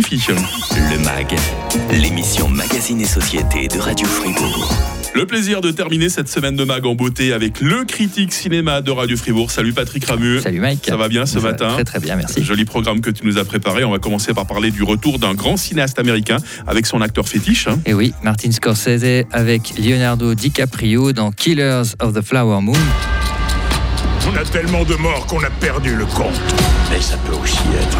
Le MAG, l'émission Magazine et Société de Radio Fribourg. Le plaisir de terminer cette semaine de Mag en beauté avec le critique cinéma de Radio Fribourg. Salut Patrick Ramu. Salut Mike. Ça va bien ce Ça matin? Très très bien, merci. Joli programme que tu nous as préparé. On va commencer par parler du retour d'un grand cinéaste américain avec son acteur fétiche. hein. Et oui, Martin Scorsese avec Leonardo DiCaprio dans Killers of the Flower Moon. On a tellement de morts qu'on a perdu le compte. Mais ça peut aussi être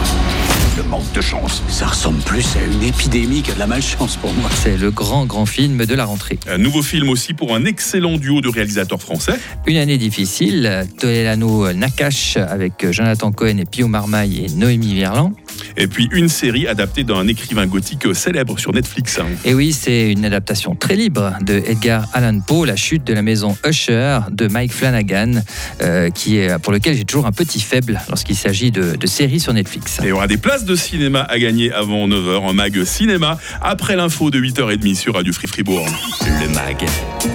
le manque de chance. Ça ressemble plus à une épidémie qu'à de la malchance pour moi. C'est le grand grand film de la rentrée. Un nouveau film aussi pour un excellent duo de réalisateurs français. Une année difficile, Toledano Nakash avec Jonathan Cohen et Pio Marmaille et Noémie Verland. Et puis une série adaptée d'un écrivain gothique célèbre sur Netflix. Et oui, c'est une adaptation très libre de Edgar Allan Poe, La chute de la maison Usher de Mike Flanagan, euh, qui est, pour lequel j'ai toujours un petit faible lorsqu'il s'agit de, de séries sur Netflix. Et il y aura des places de cinéma à gagner avant 9h. Un mag cinéma après l'info de 8h30 sur Radio Free Fribourg. Le MAG,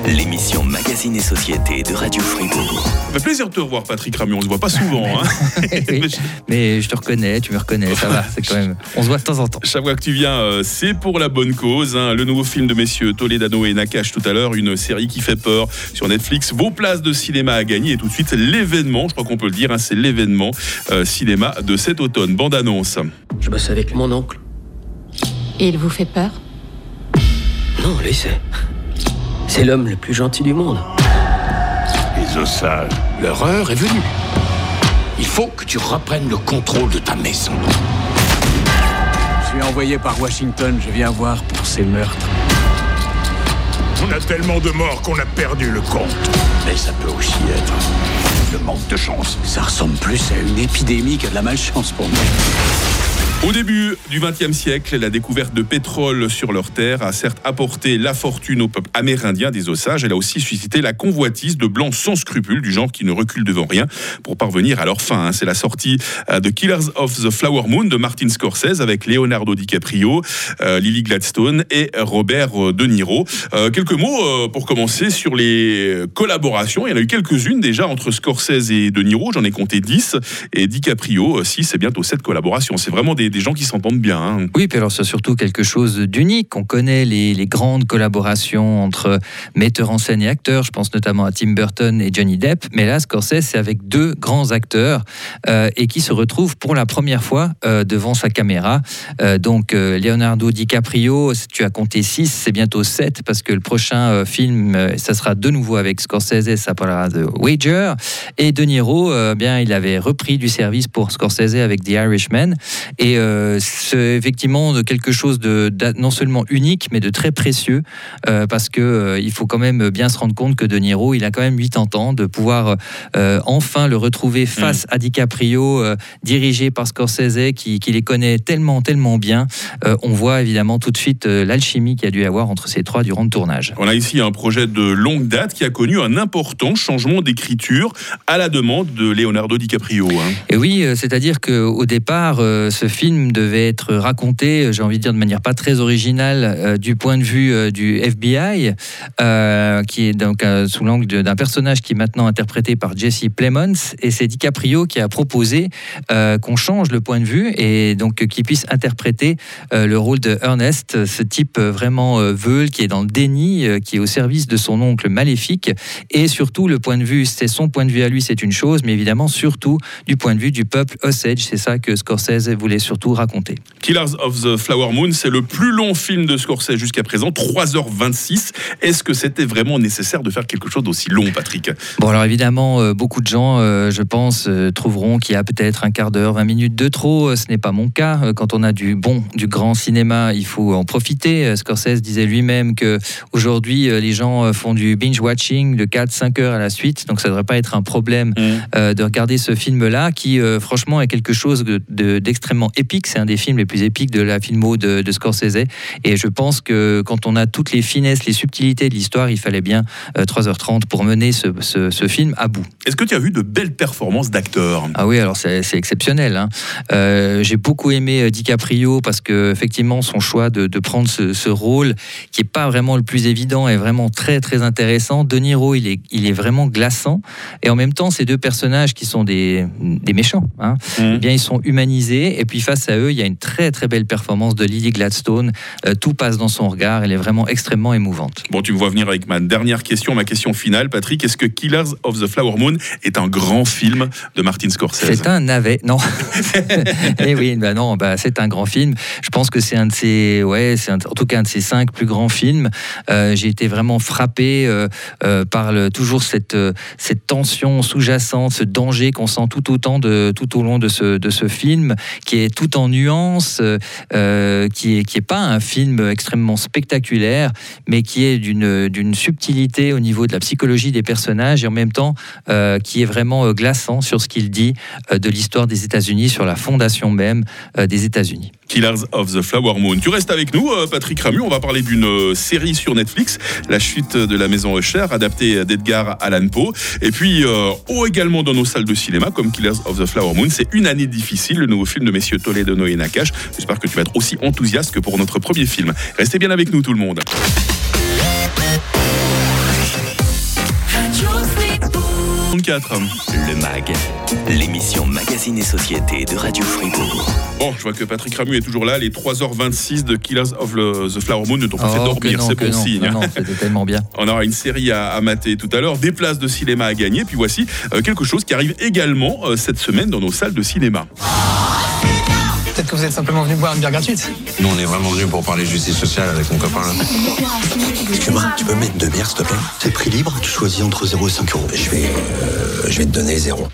l'émission Magazine et Société de Radio Fribourg. Ça fait plaisir de te revoir Patrick Ramu. On se voit pas souvent. hein. Oui, mais je te reconnais, tu me reconnais, ça va, c'est quand même. On se voit de temps en temps. Chaque fois que tu viens, euh, c'est pour la bonne cause. hein. Le nouveau film de messieurs Toledano et Nakash tout à l'heure, une série qui fait peur sur Netflix. Vos places de cinéma à gagner et tout de suite l'événement, je crois qu'on peut le dire, hein, c'est l'événement euh, cinéma de cet automne. Bande annonce. Je bosse avec mon oncle. Et il vous fait peur Non, lui, c'est. C'est l'homme le plus gentil du monde. Les ossages, leur heure est venue. Il faut que tu reprennes le contrôle de ta maison. Je suis envoyé par Washington, je viens voir pour ces meurtres. On a tellement de morts qu'on a perdu le compte. Mais ça peut aussi être le manque de chance. Ça ressemble plus à une épidémie qu'à de la malchance pour moi. Au début du XXe siècle, la découverte de pétrole sur leurs terres a certes apporté la fortune au peuple amérindien des Osages. Elle a aussi suscité la convoitise de blancs sans scrupules, du genre qui ne reculent devant rien, pour parvenir à leur fin. hein. C'est la sortie euh, de Killers of the Flower Moon de Martin Scorsese avec Leonardo DiCaprio, euh, Lily Gladstone et Robert euh, De Niro. Quelques mots pour commencer sur les collaborations. Il y en a eu quelques-unes déjà entre Scorsese et De Niro. J'en ai compté 10. Et DiCaprio, 6 et bientôt 7 collaborations. C'est vraiment des, des gens qui s'entendent bien. hein. Oui, puis alors c'est surtout quelque chose d'unique. On connaît les, grandes collaborations entre metteurs en scène et acteurs. Je pense notamment à Tim Burton et Johnny Depp. Mais là, Scorsese, c'est avec deux grands acteurs euh, et qui se retrouvent pour la première fois euh, devant sa caméra. Euh, donc, Leonardo DiCaprio, tu as compté 6, c'est bientôt 7 parce que le prochain film, ça sera de nouveau avec Scorsese, ça parlera de Wager. Et De Niro, bien, il avait repris du service pour Scorsese avec The Irishman. Et euh, c'est effectivement de quelque chose de, non seulement unique, mais de très précieux, euh, parce que euh, il faut quand même bien se rendre compte que De Niro, il a quand même 80 ans, de pouvoir euh, enfin le retrouver face à DiCaprio, dirigé par Scorsese, qui, qui les connaît tellement, tellement bien. On voit évidemment tout de suite l'alchimie qu'il y a dû y avoir entre ces trois durant le tournage. On a ici un projet de longue date qui a connu un important changement d'écriture à la demande de Leonardo DiCaprio. hein. Et oui, c'est-à-dire qu'au départ, ce film devait être raconté, euh, j'ai envie de dire de manière pas très originale, euh, du point de vue euh, du FBI, qui est donc sous l'angle d'un personnage qui est maintenant interprété par Jesse Plemons. Et c'est DiCaprio qui a proposé qu'on change le point de vue et donc qu'il puisse interpréter le rôle de Ernest, ce type vraiment veule, qui est dans le déni, qui est au service de son oncle maléfique. Et surtout, le point de vue, c'est son point de vue à lui, c'est une chose, mais évidemment, surtout du point de vue du peuple Osage. C'est ça que Scorsese voulait surtout raconter. Killers of the Flower Moon, c'est le plus long film de Scorsese jusqu'à présent, 3h26. Est-ce que c'était vraiment nécessaire de faire quelque chose d'aussi long, Patrick? Bon, alors évidemment, euh, beaucoup de gens, euh, je pense, euh, trouveront qu'il y a peut-être un quart d'heure, 20 minutes de trop. Ce n'est pas mon cas. Quand on a du bon, du grand cinéma, il faut en profiter. Scorsese disait lui-même que aujourd'hui, les gens font du binge-watching de 4-5 heures à la suite. Donc ça ne devrait pas être un problème euh, de regarder ce film-là, qui franchement est quelque chose de- de- d'extrêmement épique. C'est un des films les plus épiques de la filmo de, de Scorsese. Et je pense que quand on a toutes les finesses, les subtilités de l'histoire, il fallait bien euh, 3h30 pour mener ce, ce- ce film à bout. Est-ce que tu as vu de belles performances d'acteurs? Ah oui, alors c'est exceptionnel. hein. Euh, J'ai beaucoup aimé euh, DiCaprio parce que effectivement son choix de, de prendre ce, ce rôle qui est pas vraiment le plus évident est vraiment très très intéressant. De Niro, il est il est vraiment glaçant et en même temps ces deux personnages qui sont des des méchants, hein, Mhm. eh bien ils sont humanisés et puis face à eux, il y a une très très belle performance de Lily Gladstone. Euh, tout passe dans son regard. Elle est vraiment extrêmement émouvante. Bon, tu me vois venir avec ma dernière question, ma question finale, Patrick. Est-ce que Killers of the Flower Moon est un grand film de Martin Scorsese? C'est un navet, non Eh oui, bah non, bah c'est un grand film. Je pense que c'est un de ses, ouais, c'est en tout cas un de ses cinq plus grands films. Euh, J'ai été vraiment frappé euh, par le, toujours cette cette tension sous-jacente, ce danger qu'on sent tout autant de tout au long de ce de ce film, qui est tout en nuances, euh, qui est qui est pas un film extrêmement spectaculaire, mais qui est d'une subtilité au niveau de la psychologie des personnages et en même temps euh, qui est vraiment euh, glaçant sur ce qu'il dit euh, de l'histoire des États-Unis, sur la fondation même euh, des États-Unis. Killers of the Flower Moon. Tu restes avec nous, euh, Patrick Ramu. On va parler d'une euh, série sur Netflix, La chute de la maison Usher, adaptée d'Edgar Allan Poe. Et puis, euh, oh, également dans nos salles de cinéma, comme Killers of the Flower Moon, c'est Une année difficile, le nouveau film de messieurs Toledo et Nakash. J'espère que tu vas être aussi enthousiaste que pour notre premier film. Restez bien avec nous, tout le monde. 34. Le MAG, l'émission Magazine et Société de Radio Fribourg. Bon, je vois que Patrick Ramu est toujours là. Les 3h26 de Killers of the Flower Moon ne t'ont pas fait Oh, que dormir, c'est bon non, signe. non, non, c'était tellement bien. On aura une série à, à mater tout à l'heure, des places de cinéma à gagner. Puis voici euh, quelque chose qui arrive également euh, cette semaine dans nos salles de cinéma. Peut-être que vous êtes simplement venu boire une bière gratuite. Nous, on est vraiment venus pour parler justice sociale avec mon copain. là. Excuse-moi, tu peux mettre deux bières, s'il te plaît? C'est prix libre, tu choisis entre 0 et 5 euros. Je vais, euh, je vais te donner 0.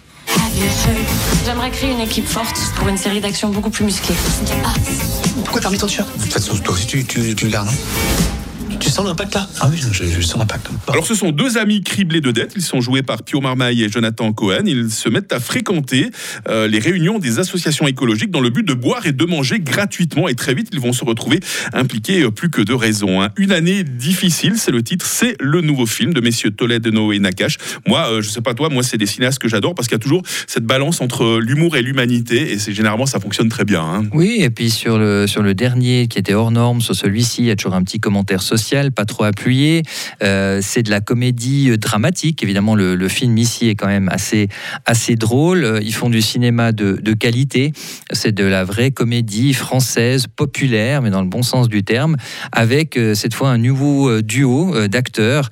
J'aimerais créer une équipe forte pour une série d'actions beaucoup plus musclées. Pourquoi t'as remis ton t-shirt? De toute façon, toi aussi, tu, tu, tu le gardes, non? Tu sens l'impact là? Ah oui, je, je sens l'impact. Alors ce sont deux amis criblés de dettes. Ils sont joués par Pio Marmaille et Jonathan Cohen. Ils se mettent à fréquenter euh, les réunions des associations écologiques dans le but de boire et de manger gratuitement. Et très vite, ils vont se retrouver impliqués euh, plus que de raison. hein. Une année difficile, c'est le titre. C'est le nouveau film de messieurs Toledo et Nakash. Moi, euh, je sais pas toi, moi c'est des cinéastes que j'adore parce qu'il y a toujours cette balance entre l'humour et l'humanité. Et c'est généralement ça fonctionne très bien. hein. Oui, et puis sur le, sur le dernier qui était hors norme, sur celui-ci, il y a toujours un petit commentaire social, pas trop appuyé. Euh, c'est de la comédie euh, dramatique. Évidemment, le, film ici est quand même assez, assez drôle. Euh, Ils font du cinéma de, de qualité. C'est de la vraie comédie française, populaire, mais dans le bon sens du terme, avec euh, cette fois un nouveau duo d'acteurs,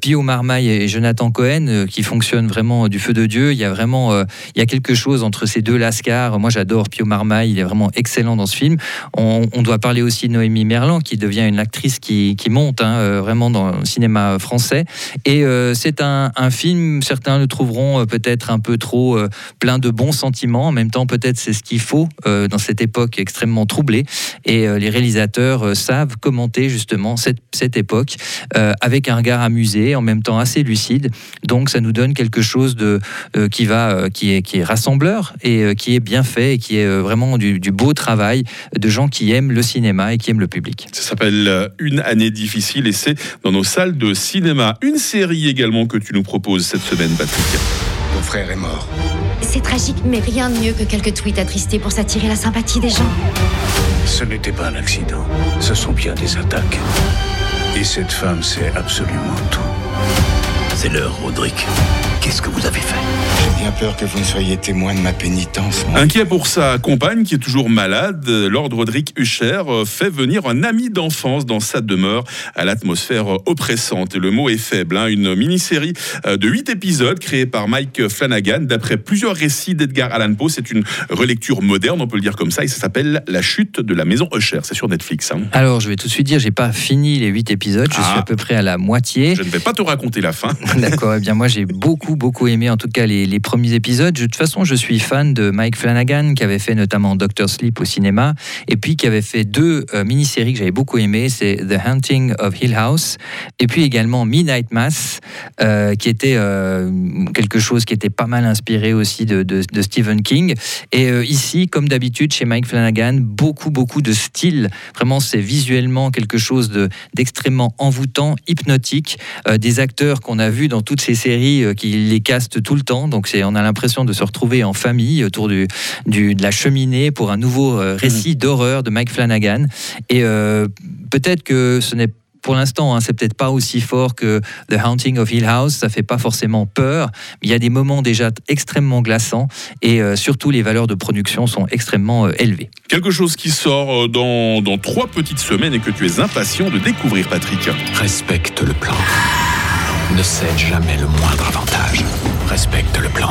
Pio Marmaille et Jonathan Cohen, qui fonctionnent vraiment du feu de Dieu. Il y a vraiment il y a quelque chose entre ces deux lascars. Moi, j'adore Pio Marmaille, il est vraiment excellent dans ce film. On, on doit parler aussi de Noémie Merlan, qui devient une actrice qui, qui monte hein, euh, vraiment dans le cinéma français. Et euh, c'est un, film, certains le trouveront euh, peut-être un peu trop plein de bons sentiments. En même temps, peut-être c'est ce qu'il faut dans cette époque extrêmement troublée. Et les réalisateurs savent commenter justement cette, époque avec un regard amusé, en même temps assez lucide. Donc ça nous donne quelque chose de, qui, va, qui, est, qui est rassembleur et qui est bien fait et qui est vraiment du, beau travail de gens qui aiment le cinéma et qui aiment le public. Ça s'appelle Une année difficile et c'est dans nos salles de cinéma. Une série également que tu nous proposes cette semaine, Patrick. Ton frère est mort. C'est tragique, mais rien de mieux que quelques tweets attristés pour s'attirer la sympathie des gens. Ce n'était pas un accident. Ce sont bien des attaques. Et cette femme sait absolument tout. C'est l'heure, Roderick. Qu'est-ce que vous avez fait J'ai bien peur que vous ne soyez témoin de ma pénitence. moi. Inquiet pour sa compagne qui est toujours malade, Lord Roderick Usher euh, fait venir un ami d'enfance dans sa demeure à l'atmosphère oppressante. Et le mot est faible. hein. Une mini-série euh, de 8 épisodes créée par Mike Flanagan d'après plusieurs récits d'Edgar Allan Poe. C'est une relecture moderne, on peut le dire comme ça, et ça s'appelle La chute de la maison Usher. C'est sur Netflix. hein. Alors je vais tout de suite dire, j'ai pas fini les huit épisodes, je Ah. suis à peu près à la moitié. Je ne vais pas te raconter la fin. D'accord, eh bien moi j'ai beaucoup beaucoup aimé en tout cas les, premiers épisodes. De toute façon, je suis fan de Mike Flanagan qui avait fait notamment Doctor Sleep au cinéma et puis qui avait fait deux euh, mini-séries que j'avais beaucoup aimé, c'est The Hunting of Hill House et puis également Midnight Mass euh, qui était euh, quelque chose qui était pas mal inspiré aussi de, Stephen King. Et ici, comme d'habitude chez Mike Flanagan, beaucoup beaucoup de style. Vraiment, c'est visuellement quelque chose de- d'extrêmement envoûtant, hypnotique. Des acteurs qu'on a vus dans toutes ces séries qui les castent tout le temps. Donc on a l'impression de se retrouver en famille autour du, du- de la cheminée pour un nouveau euh, récit d'horreur de Mike Flanagan. Et euh, peut-être que ce n'est pour l'instant, hein, c'est peut-être pas aussi fort que The Haunting of Hill House. Ça fait pas forcément peur. Mais il y a des moments déjà extrêmement glaçants et euh, surtout les valeurs de production sont extrêmement euh, élevées. Quelque chose qui sort dans, dans trois petites semaines et que tu es impatient de découvrir, Patrick. Respecte le plan. Ne cède jamais le moindre avantage. Respecte le plan.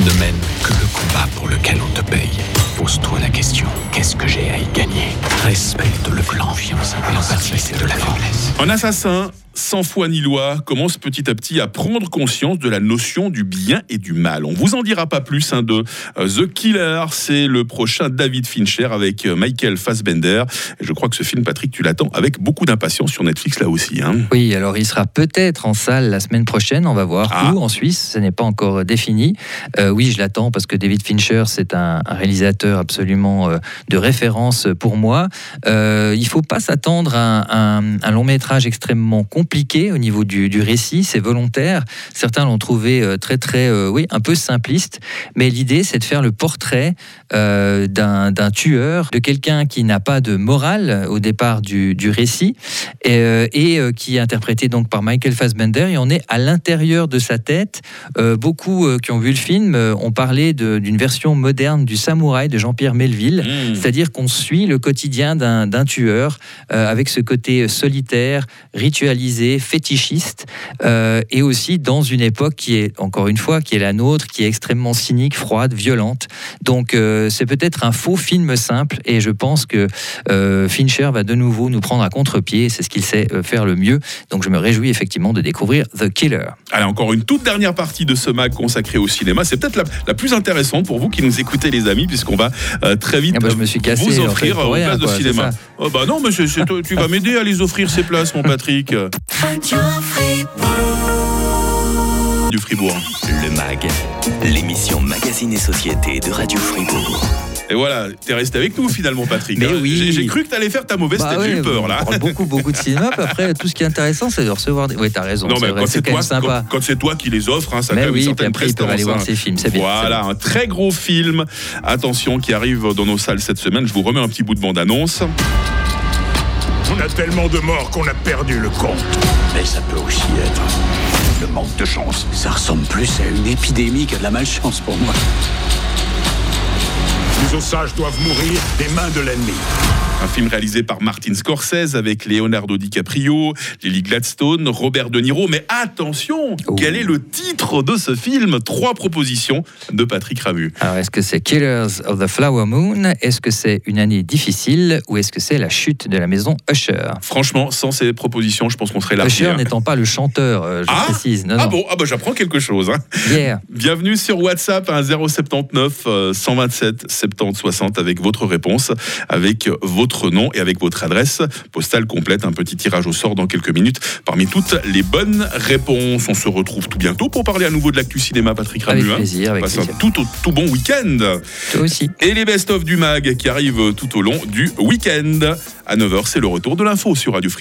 Ne mène que le combat pour lequel on te paye. Pose-toi la question qu'est-ce que j'ai à y gagner? Respecte le plan. Respecte de la faiblesse. Un assassin sans foi ni loi, commence petit à petit à prendre conscience de la notion du bien et du mal. On vous en dira pas plus hein, de euh, The Killer, c'est le prochain David Fincher avec euh, Michael Fassbender. Et je crois que ce film, Patrick, tu l'attends avec beaucoup d'impatience sur Netflix là aussi. Hein. Oui, alors il sera peut-être en salle la semaine prochaine, on va voir Ah. où en Suisse, ce n'est pas encore défini. Euh, oui, je l'attends parce que David Fincher, c'est un, un réalisateur absolument euh, de référence pour moi. Euh, il faut pas s'attendre à un, long métrage extrêmement compliqué au niveau du, récit, c'est volontaire. Certains l'ont trouvé euh, très très, oui, un peu simpliste, mais l'idée c'est de faire le portrait d'un tueur, de quelqu'un qui n'a pas de morale au départ du, récit et, et, qui est interprété donc par Michael Fassbender et on est à l'intérieur de sa tête. Beaucoup qui ont vu le film ont parlé d'une version moderne du Samouraï de Jean-Pierre Melville, Mmh. c'est-à-dire qu'on suit le quotidien d'un d'un tueur euh, avec ce côté solitaire, ritualisé, fétichiste euh, et aussi dans une époque qui est encore une fois qui est la nôtre, qui est extrêmement cynique, froide, violente. Donc euh, c'est peut-être un faux film simple et je pense que Fincher va de nouveau nous prendre à contre-pied. C'est ce qu'il sait faire le mieux. Donc je me réjouis effectivement de découvrir The Killer. Allez, encore une toute dernière partie de ce mag consacré au cinéma. C'est peut-être la, la plus intéressante pour vous qui nous écoutez, les amis, puisqu'on va euh, très vite Ah bah, je me suis cassé, vous en offrir fait, pour euh, rien, places de quoi, cinéma. Oh bah non, mais c'est- c'est toi- tu vas m'aider à les offrir ces places, mon Patrick. Du Fribourg. Le MAG, l'émission Magazine et Société de Radio Fribourg. Et voilà, t'es resté avec nous finalement, Patrick. Mais hein. oui. J'ai- cru que t'allais faire ta mauvaise Bah tête, ouais, j'ai eu peur là. On parle beaucoup, beaucoup de cinéma. puis après, tout ce qui est intéressant, c'est de recevoir des. Oui, t'as raison. Non, c'est mais vrai, quand c'est quand toi, même sympa. quand, quand c'est toi qui les offres, hein, ça a Mais quand même oui, certaine après, ils aller voir hein. ces films. C'est bien. Voilà, un très gros film. Attention, qui arrive dans nos salles cette semaine. Je vous remets un petit bout de bande-annonce. On a tellement de morts qu'on a perdu le compte. Mais ça peut aussi être le manque de chance. Ça ressemble plus à une épidémie qu'à de la malchance pour moi. Les osages doivent mourir des mains de l'ennemi. Un film réalisé par Martin Scorsese avec Leonardo DiCaprio, Lily Gladstone, Robert De Niro. Mais attention, Oh. quel est le titre de ce film? Trois propositions de Patrick Ramu. Alors, est-ce que c'est Killers of the Flower Moon? Est-ce que c'est une année difficile? Ou est-ce que c'est la chute de la maison Usher? Franchement, sans ces propositions, je pense qu'on serait largué. Usher n'étant pas le chanteur, euh, je Ah précise. Non, Ah non. bon, ah bah j'apprends quelque chose. hein. Yeah. Bienvenue sur WhatsApp à 079 euh, 127 70 60 avec votre réponse, avec votre nom et avec votre adresse postale complète. Un petit tirage au sort dans quelques minutes parmi toutes les bonnes réponses. On se retrouve tout bientôt pour parler à nouveau de l'actu cinéma, Patrick Avec Ramu. hein. plaisir, avec Passe plaisir. un tout, tout bon week-end. Toi aussi. Et les best-of du mag qui arrivent tout au long du week-end. À 9h, c'est le retour de l'info sur Radio Free.